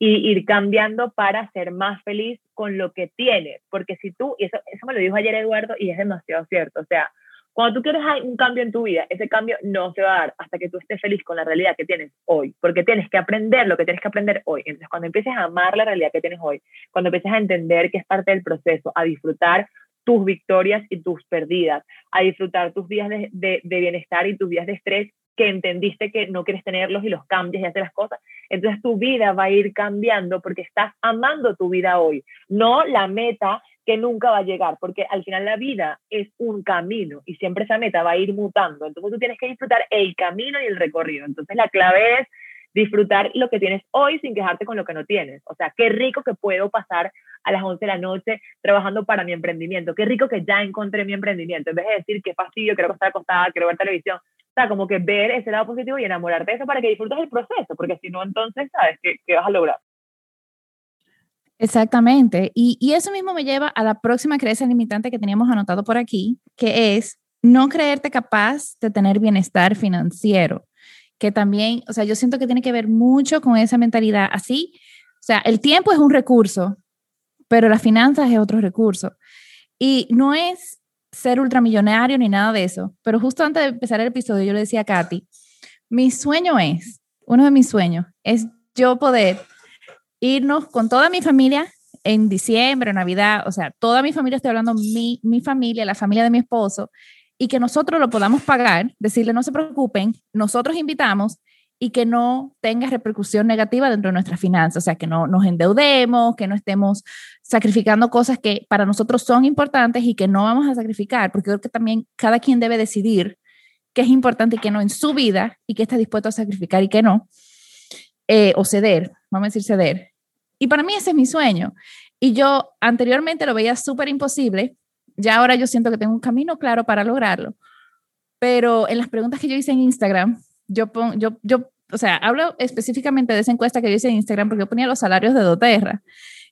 y ir cambiando para ser más feliz con lo que tienes. Porque si tú, y eso, eso me lo dijo ayer Eduardo y es demasiado cierto, o sea, cuando tú quieres un cambio en tu vida, ese cambio no se va a dar hasta que tú estés feliz con la realidad que tienes hoy, porque tienes que aprender lo que tienes que aprender hoy. Entonces, cuando empieces a amar la realidad que tienes hoy, cuando empieces a entender que es parte del proceso, a disfrutar tus victorias y tus perdidas, a disfrutar tus días de, de, de bienestar y tus días de estrés, que entendiste que no quieres tenerlos y los cambias y haces las cosas, entonces tu vida va a ir cambiando porque estás amando tu vida hoy, no la meta que nunca va a llegar, porque al final la vida es un camino y siempre esa meta va a ir mutando. Entonces tú tienes que disfrutar el camino y el recorrido. Entonces la clave es disfrutar lo que tienes hoy sin quejarte con lo que no tienes. O sea, qué rico que puedo pasar a las 11 de la noche trabajando para mi emprendimiento. Qué rico que ya encontré mi emprendimiento. En vez de decir qué fastidio, quiero estar acostada, quiero ver televisión. O sea, como que ver ese lado positivo y enamorarte de eso para que disfrutes el proceso, porque si no, entonces, ¿sabes qué, qué vas a lograr? Exactamente. Y, y, eso mismo me lleva a la próxima creencia limitante que teníamos anotado por aquí, que es no creerte capaz de tener bienestar financiero, que también, o sea, yo siento que tiene que ver mucho con esa mentalidad así. O sea, el tiempo es un recurso, pero las finanzas es otro recurso. Y no es ser ultramillonario ni nada de eso, pero justo antes de empezar el episodio yo le decía a Katy, mi sueño es, uno de mis sueños, es yo poder irnos con toda mi familia en diciembre, Navidad, o sea, toda mi familia, estoy hablando mi, mi familia, la familia de mi esposo, y que nosotros lo podamos pagar, decirle no se preocupen, nosotros invitamos y que no tenga repercusión negativa dentro de nuestras finanzas, o sea, que no nos endeudemos, que no estemos sacrificando cosas que para nosotros son importantes y que no vamos a sacrificar, porque creo que también cada quien debe decidir qué es importante y qué no en su vida y qué está dispuesto a sacrificar y qué no, eh, o ceder, vamos a decir ceder. Y para mí ese es mi sueño. Y yo anteriormente lo veía súper imposible, ya ahora yo siento que tengo un camino claro para lograrlo. Pero en las preguntas que yo hice en Instagram, yo, yo, yo, o sea, hablo específicamente de esa encuesta que yo hice en Instagram porque yo ponía los salarios de doTERRA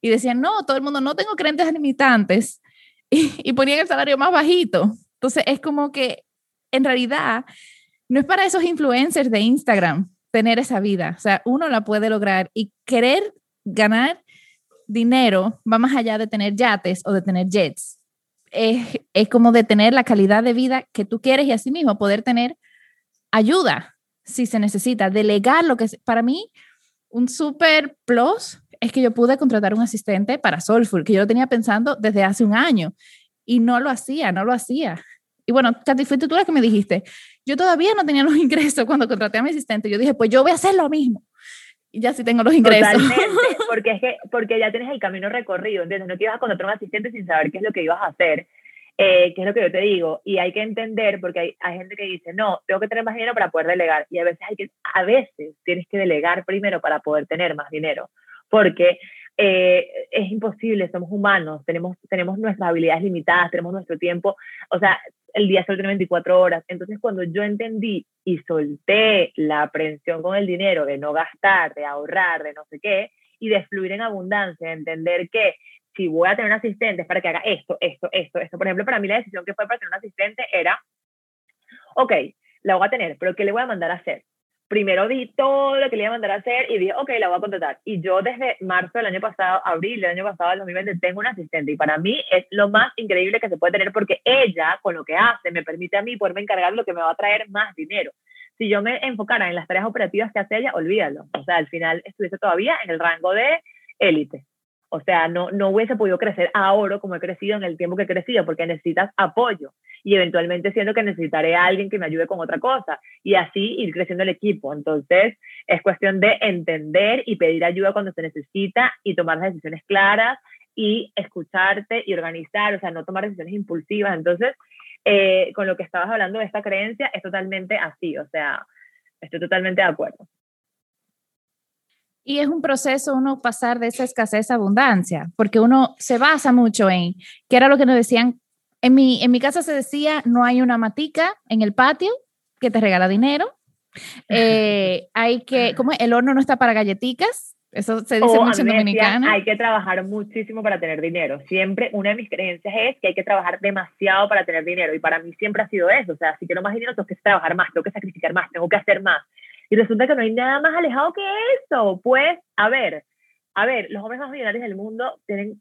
y decían, no, todo el mundo, no tengo creencias limitantes y, y ponían el salario más bajito. Entonces es como que en realidad no es para esos influencers de Instagram tener esa vida. O sea, uno la puede lograr y querer ganar dinero va más allá de tener yates o de tener jets. Es, es, como de tener la calidad de vida que tú quieres y asimismo poder tener ayuda si se necesita, delegar lo que es, para mí un super plus es que yo pude contratar un asistente para Soulful, que yo lo tenía pensando desde hace un año y no lo hacía, no lo hacía. Y bueno, Katy, fuiste tú la que me dijiste, yo todavía no tenía los ingresos cuando contraté a mi asistente, yo dije, pues yo voy a hacer lo mismo y ya sí tengo los ingresos. Totalmente, porque, es que, porque ya tienes el camino recorrido, ¿entiendes? No te ibas a contratar un asistente sin saber qué es lo que ibas a hacer, eh, qué es lo que yo te digo, y hay que entender, porque hay, hay, gente que dice, no, tengo que tener más dinero para poder delegar, y a veces, hay que, a veces tienes que delegar primero para poder tener más dinero, porque eh, es imposible, somos humanos, tenemos, tenemos nuestras habilidades limitadas, tenemos nuestro tiempo, o sea, el día solo tiene 24 horas. Entonces, cuando yo entendí y solté la aprensión con el dinero de no gastar, de ahorrar, de no sé qué, y de fluir en abundancia, de entender que si voy a tener un asistente para que haga esto, esto, esto, esto. Por ejemplo, para mí la decisión que fue para tener un asistente era, ok, la voy a tener, pero ¿qué le voy a mandar a hacer? primero vi todo lo que le iba a mandar a hacer y dije, ok, la voy a contratar. Y yo desde marzo del año pasado, abril del año pasado, del 2020, tengo una asistente y para mí es lo más increíble que se puede tener porque ella, con lo que hace, me permite a mí poderme encargar lo que me va a traer más dinero. si yo me enfocara en las tareas operativas que hace ella, olvídalo. O sea, al final estuviese todavía en el rango de élite. O sea, no, no hubiese podido crecer ahora como he crecido en el tiempo que he crecido, porque necesitas apoyo. Y eventualmente siento que necesitaré a alguien que me ayude con otra cosa. Y así ir creciendo el equipo. Entonces, es cuestión de entender y pedir ayuda cuando se necesita y tomar las decisiones claras y escucharte y organizar, o sea, no tomar decisiones impulsivas. Entonces, eh, con lo que estabas hablando de esta creencia, es totalmente así. O sea, estoy totalmente de acuerdo. Y es un proceso uno pasar de esa escasez a abundancia, porque uno se basa mucho en, que era lo que nos decían, en mi, en mi casa se decía, no hay una matica en el patio que te regala dinero, eh, hay que, como el horno no está para galletitas, eso se dice mucho en Dominicana. Hay que trabajar muchísimo para tener dinero. Siempre una de mis creencias es que hay que trabajar demasiado para tener dinero. Y para mí siempre ha sido eso. O sea, si quiero más dinero, tengo que trabajar más, tengo que sacrificar más, tengo que hacer más. Y resulta que no hay nada más alejado que eso. Pues, a ver, a ver, los hombres más millonarios del mundo tienen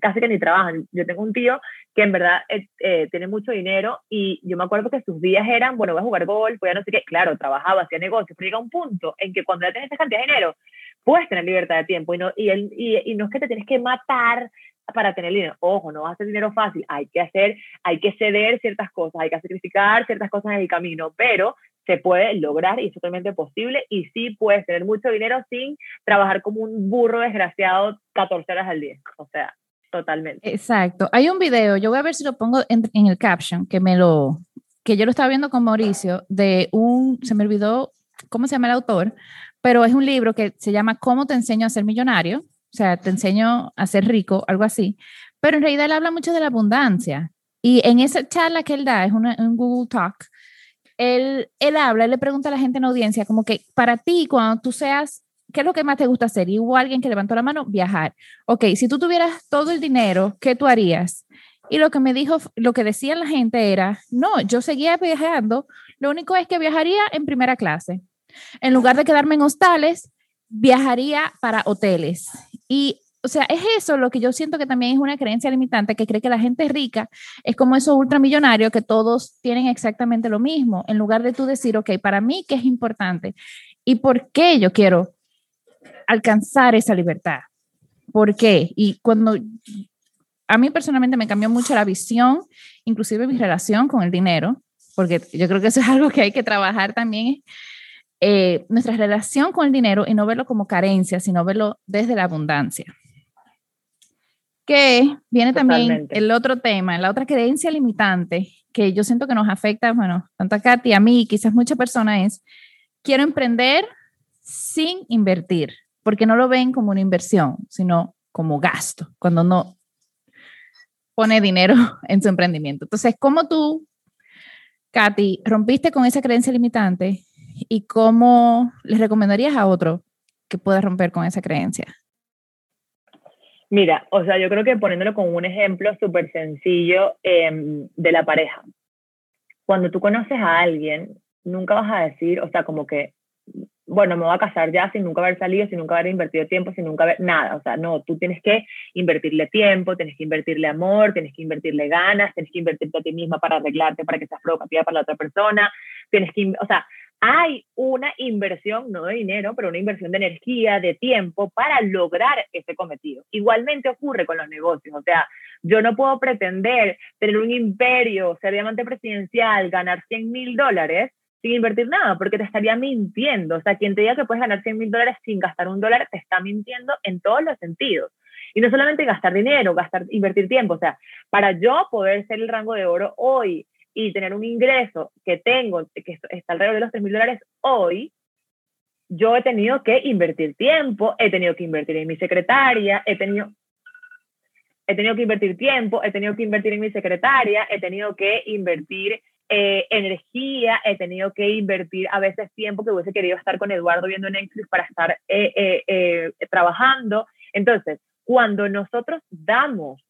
casi que ni trabajan. Yo tengo un tío que en verdad eh, eh, tiene mucho dinero y yo me acuerdo que sus días eran, bueno, voy a jugar golf, voy a no sé qué, claro, trabajaba, hacía negocios, pero llega un punto en que cuando ya tienes esa cantidad de dinero, puedes tener libertad de tiempo y no, y, el, y, no es que te tienes que matar para tener dinero. Ojo, no va a ser dinero fácil, hay que hacer, hay que ceder ciertas cosas, hay que sacrificar ciertas cosas en el camino, pero se puede lograr y es totalmente posible y sí puedes tener mucho dinero sin trabajar como un burro desgraciado 14 horas al día. O sea, totalmente. Exacto. Hay un video, yo voy a ver si lo pongo en, en el caption, que me lo, que yo lo estaba viendo con Mauricio, de un, se me olvidó cómo se llama el autor, pero es un libro que se llama ¿Cómo te enseño a ser millonario? O sea, te enseño a ser rico, algo así. Pero en realidad él habla mucho de la abundancia. Y en esa charla que él da, es una, un Google Talk, él, él habla, él le pregunta a la gente en audiencia, como que para ti, cuando tú seas, ¿qué es lo que más te gusta hacer? Y hubo alguien que levantó la mano, viajar. Ok, si tú tuvieras todo el dinero, ¿qué tú harías? Y lo que me dijo, lo que decía la gente era, no, yo seguía viajando, lo único es que viajaría en primera clase. En lugar de quedarme en hostales, viajaría para hoteles. Y o sea, es eso lo que yo siento que también es una creencia limitante, que cree que la gente rica es como esos ultramillonarios que todos tienen exactamente lo mismo, en lugar de tú decir, ok, para mí, ¿qué es importante? ¿Y por qué yo quiero alcanzar esa libertad? ¿Por qué? Y cuando a mí personalmente me cambió mucho la visión, inclusive mi relación con el dinero, porque yo creo que eso es algo que hay que trabajar también, eh, nuestra relación con el dinero y no verlo como carencia, sino verlo desde la abundancia que viene también el otro tema, la otra creencia limitante que yo siento que nos afecta, bueno, tanto a Katy, a mí quizás muchas personas es, quiero emprender sin invertir, porque no lo ven como una inversión, sino como gasto, cuando no pone dinero en su emprendimiento. Entonces, ¿cómo tú, Katy, rompiste con esa creencia limitante y cómo les recomendarías a otro que pueda romper con esa creencia? Mira, o sea, yo creo que poniéndolo con un ejemplo súper sencillo em, de la pareja. Cuando tú conoces a alguien, nunca vas a decir, o sea, como que, bueno, me voy a casar ya sin nunca haber salido, sin nunca haber invertido tiempo, sin nunca haber nada. O sea, no, tú tienes que invertirle tiempo, tienes que invertirle amor, tienes que invertirle ganas, tienes que invertirte a ti misma para arreglarte, para que seas provocativa para la otra persona. Tienes que, o sea, hay una inversión, no de dinero, pero una inversión de energía, de tiempo para lograr ese cometido. Igualmente ocurre con los negocios, o sea, yo no puedo pretender tener un imperio, ser diamante presidencial, ganar 100 mil dólares sin invertir nada, porque te estaría mintiendo. O sea, quien te diga que puedes ganar 100 mil dólares sin gastar un dólar, te está mintiendo en todos los sentidos. Y no solamente gastar dinero, gastar, invertir tiempo. O sea, para yo poder ser el rango de oro hoy y tener un ingreso que tengo, que está alrededor de los 3 mil dólares hoy, yo he tenido que invertir tiempo, he tenido que invertir en mi secretaria, he tenido, he tenido que invertir tiempo, he tenido que invertir en mi secretaria, he tenido que invertir eh, energía, he tenido que invertir a veces tiempo que hubiese querido estar con Eduardo viendo Netflix para estar eh, eh, trabajando. Entonces, cuando nosotros damos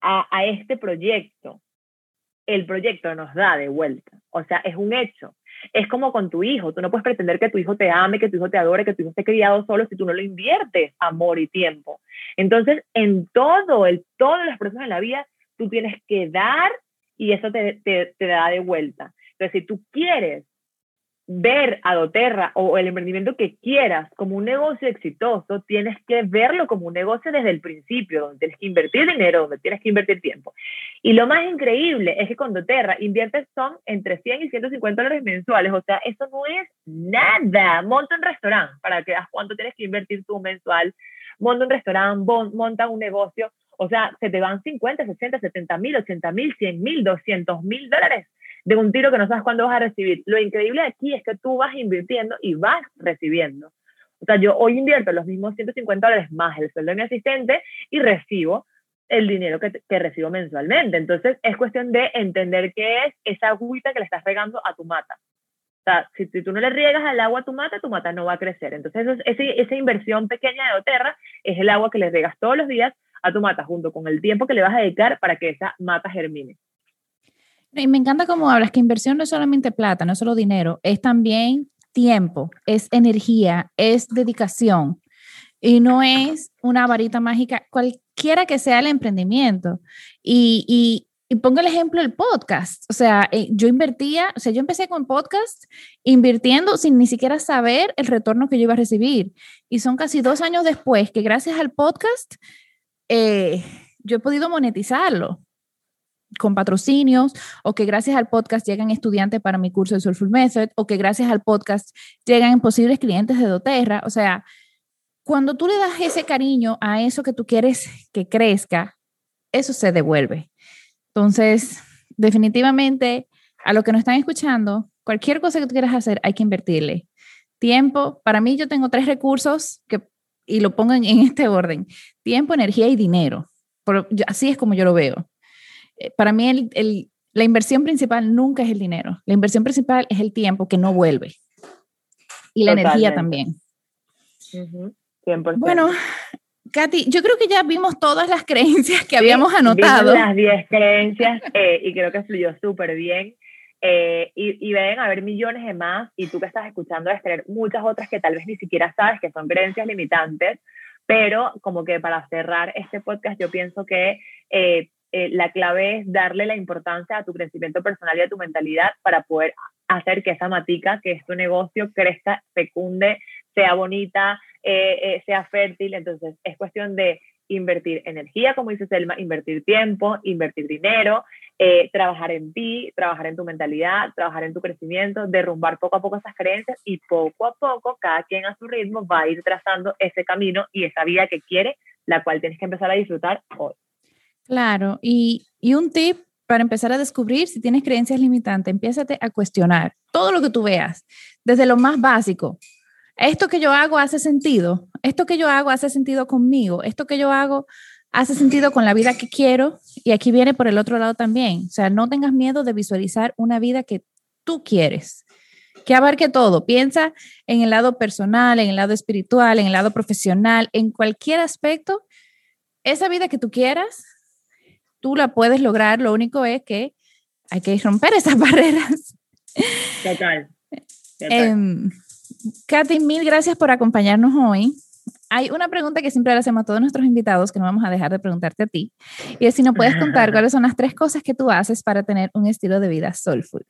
a, a este proyecto el proyecto nos da de vuelta. O sea, es un hecho. Es como con tu hijo. Tú no puedes pretender que tu hijo te ame, que tu hijo te adore, que tu hijo esté criado solo si tú no lo inviertes amor y tiempo. Entonces, en todo, el, todos los procesos de la vida, tú tienes que dar y eso te, te, te da de vuelta. Entonces, si tú quieres ver a doTERRA o el emprendimiento que quieras como un negocio exitoso, tienes que verlo como un negocio desde el principio, donde tienes que invertir dinero, donde tienes que invertir tiempo. Y lo más increíble es que con doTERRA inviertes son entre 100 y 150 dólares mensuales, o sea, eso no es nada. Monta un restaurante para que veas cuánto tienes que invertir tú mensual, monta un restaurante, monta un negocio, o sea, se te van 50, 60, 70 mil, 80 mil, 100 mil, 200 mil dólares de un tiro que no sabes cuándo vas a recibir. Lo increíble aquí es que tú vas invirtiendo y vas recibiendo. O sea, yo hoy invierto los mismos 150 dólares más el sueldo de mi asistente y recibo el dinero que, que, recibo mensualmente. Entonces, es cuestión de entender qué es esa agüita que le estás regando a tu mata. O sea, si, tú no le riegas al agua a tu mata, tu mata no va a crecer. Entonces, esa inversión pequeña de Oterra es el agua que le riegas todos los días a tu mata, junto con el tiempo que le vas a dedicar para que esa mata germine. Y me encanta cómo hablas, que inversión no es solamente plata, no es solo dinero, es también tiempo, es energía, es dedicación. Y no es una varita mágica, cualquiera que sea el emprendimiento. Y, y, y pongo el ejemplo del podcast. O sea, eh, yo invertía, o sea, yo empecé con podcast invirtiendo sin ni siquiera saber el retorno que yo iba a recibir. Y son casi dos años después que gracias al podcast eh, yo he podido monetizarlo con patrocinios o que gracias al podcast llegan estudiantes para mi curso de Soulful Method o que gracias al podcast llegan posibles clientes de doTERRA. O sea, cuando tú le das ese cariño a eso que tú quieres que crezca, eso se devuelve. Entonces, definitivamente, a lo que nos están escuchando, cualquier cosa que tú quieras hacer, hay que invertirle. Tiempo, para mí yo tengo tres recursos que, y lo pongo en, este orden, tiempo, energía y dinero. así es como yo lo veo. Eh, para mí el, la inversión principal nunca es el dinero. La inversión principal es el tiempo que no vuelve. Y la energía también. Bueno, Katy, yo creo que ya vimos todas las creencias que habíamos anotado. Vimos las 10 creencias eh, y creo que fluyó súper bien. Eh, y, y deben haber millones de más y tú que estás escuchando debes tener muchas otras que tal vez ni siquiera sabes que son creencias limitantes, pero como que para cerrar este podcast yo pienso que eh, la clave es darle la importancia a tu crecimiento personal y a tu mentalidad para poder hacer que esa matica, que es tu negocio, crezca, fecunde, sea bonita, eh, eh, sea fértil. Entonces, es cuestión de invertir energía, como dice Selma, invertir tiempo, invertir dinero, trabajar en ti, trabajar en tu mentalidad, trabajar en tu crecimiento, derrumbar poco a poco esas creencias y poco a poco, cada quien a su ritmo, va a ir trazando ese camino y esa vida que quiere, la cual tienes que empezar a disfrutar hoy. Claro, y, un tip para empezar a descubrir si tienes creencias limitantes, empiézate a cuestionar todo lo que tú veas, desde lo más básico. ¿Esto que yo hago hace sentido? ¿Esto que yo hago hace sentido conmigo? ¿Esto que yo hago hace sentido con la vida que quiero? Y aquí viene por el otro lado también. O sea, no tengas miedo de visualizar una vida que tú quieres, que abarque todo. Piensa en el lado personal, en el lado espiritual, en el lado profesional, en cualquier aspecto. Esa vida que tú quieras tú la puedes lograr, lo único es que hay que romper esas barreras. Total. Em, Katy, mil gracias por acompañarnos hoy. Hay una pregunta que siempre le hacemos a todos nuestros invitados, que no vamos a dejar de preguntarte a ti, y es si nos puedes contar cuáles son las tres cosas que tú haces para tener un estilo de vida soulful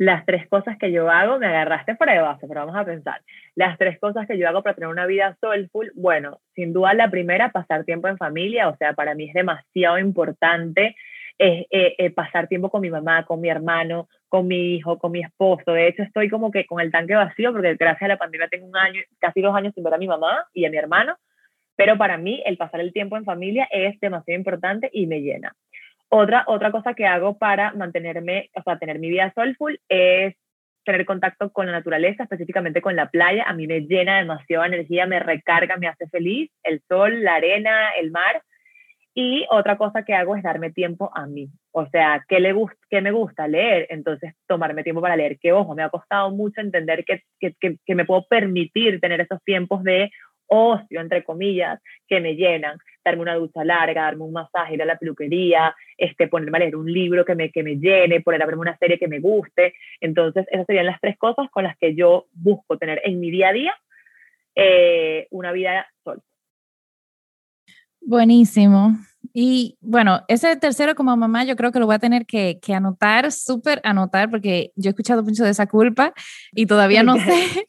las tres cosas que yo hago, me agarraste por de base, pero vamos a pensar. Las tres cosas que yo hago para tener una vida soulful, bueno, sin duda la primera, pasar tiempo en familia, o sea, para mí es demasiado importante eh, eh, pasar tiempo con mi mamá, con mi hermano, con mi hijo, con mi esposo. De hecho, estoy como que con el tanque vacío porque gracias a la pandemia tengo un año, casi dos años sin ver a mi mamá y a mi hermano, pero para mí el pasar el tiempo en familia es demasiado importante y me llena. Otra, otra cosa que hago para mantenerme, o sea, tener mi vida soulful es tener contacto con la naturaleza, específicamente con la playa. A mí me llena demasiado energía, me recarga, me hace feliz. El sol, la arena, el mar. Y otra cosa que hago es darme tiempo a mí. O sea, ¿qué, le qué me gusta leer? Entonces, tomarme tiempo para leer. Que, ojo, me ha costado mucho entender que, que, que me puedo permitir tener esos tiempos de ocio, entre comillas, que me llenan. Darme una ducha larga, darme un masaje, ir a la peluquería, este, ponerme a leer un libro que me, que me llene, poner a verme una serie que me guste. Entonces, esas serían las tres cosas con las que yo busco tener en mi día a día eh, una vida sola. Buenísimo. Y bueno, ese tercero como mamá yo creo que lo voy a tener que, que anotar, súper anotar, porque yo he escuchado mucho de esa culpa y todavía no sé.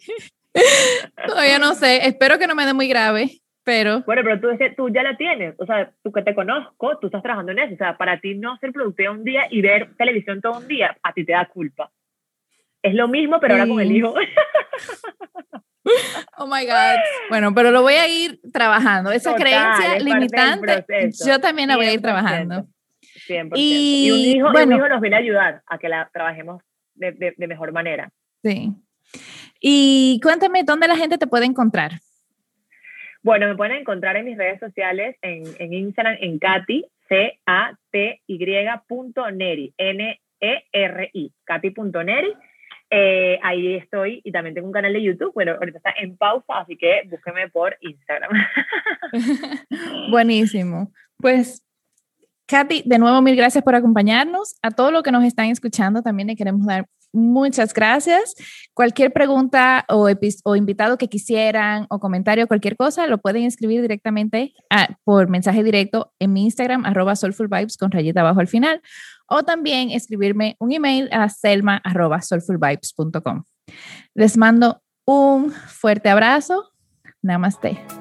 todavía no sé. Espero que no me dé muy grave, pero... Bueno, pero tú, tú ya la tienes, o sea, tú que te conozco, tú estás trabajando en eso, o sea, para ti no ser productiva un día y ver televisión todo un día, a ti te da culpa. Es lo mismo, pero ahora con el hijo. Oh my God. Bueno, pero lo voy a ir trabajando. Esa creencia limitante, yo también la voy a ir trabajando. 100%. Y, un, hijo, bueno, un hijo nos viene a ayudar a que la trabajemos de, de, de, mejor manera. Sí. Y cuéntame, ¿dónde la gente te puede encontrar? Bueno, me pueden encontrar en mis redes sociales, en, en Instagram, en Katy, C-A-T-Y punto Neri, N-E-R-I, Katy.neri. Eh, ahí estoy y también tengo un canal de YouTube, bueno, ahorita está en pausa, así que búsqueme por Instagram. Buenísimo. Pues, Katy, de nuevo mil gracias por acompañarnos. A todos los que nos están escuchando también le queremos dar muchas gracias. Cualquier pregunta o, o, invitado que quisieran o comentario, cualquier cosa, lo pueden escribir directamente por mensaje directo en mi Instagram, arroba soulfulvibes con rayita abajo al final o también escribirme un email a selma.soulfulvibes.com. Les mando un fuerte abrazo. Namaste.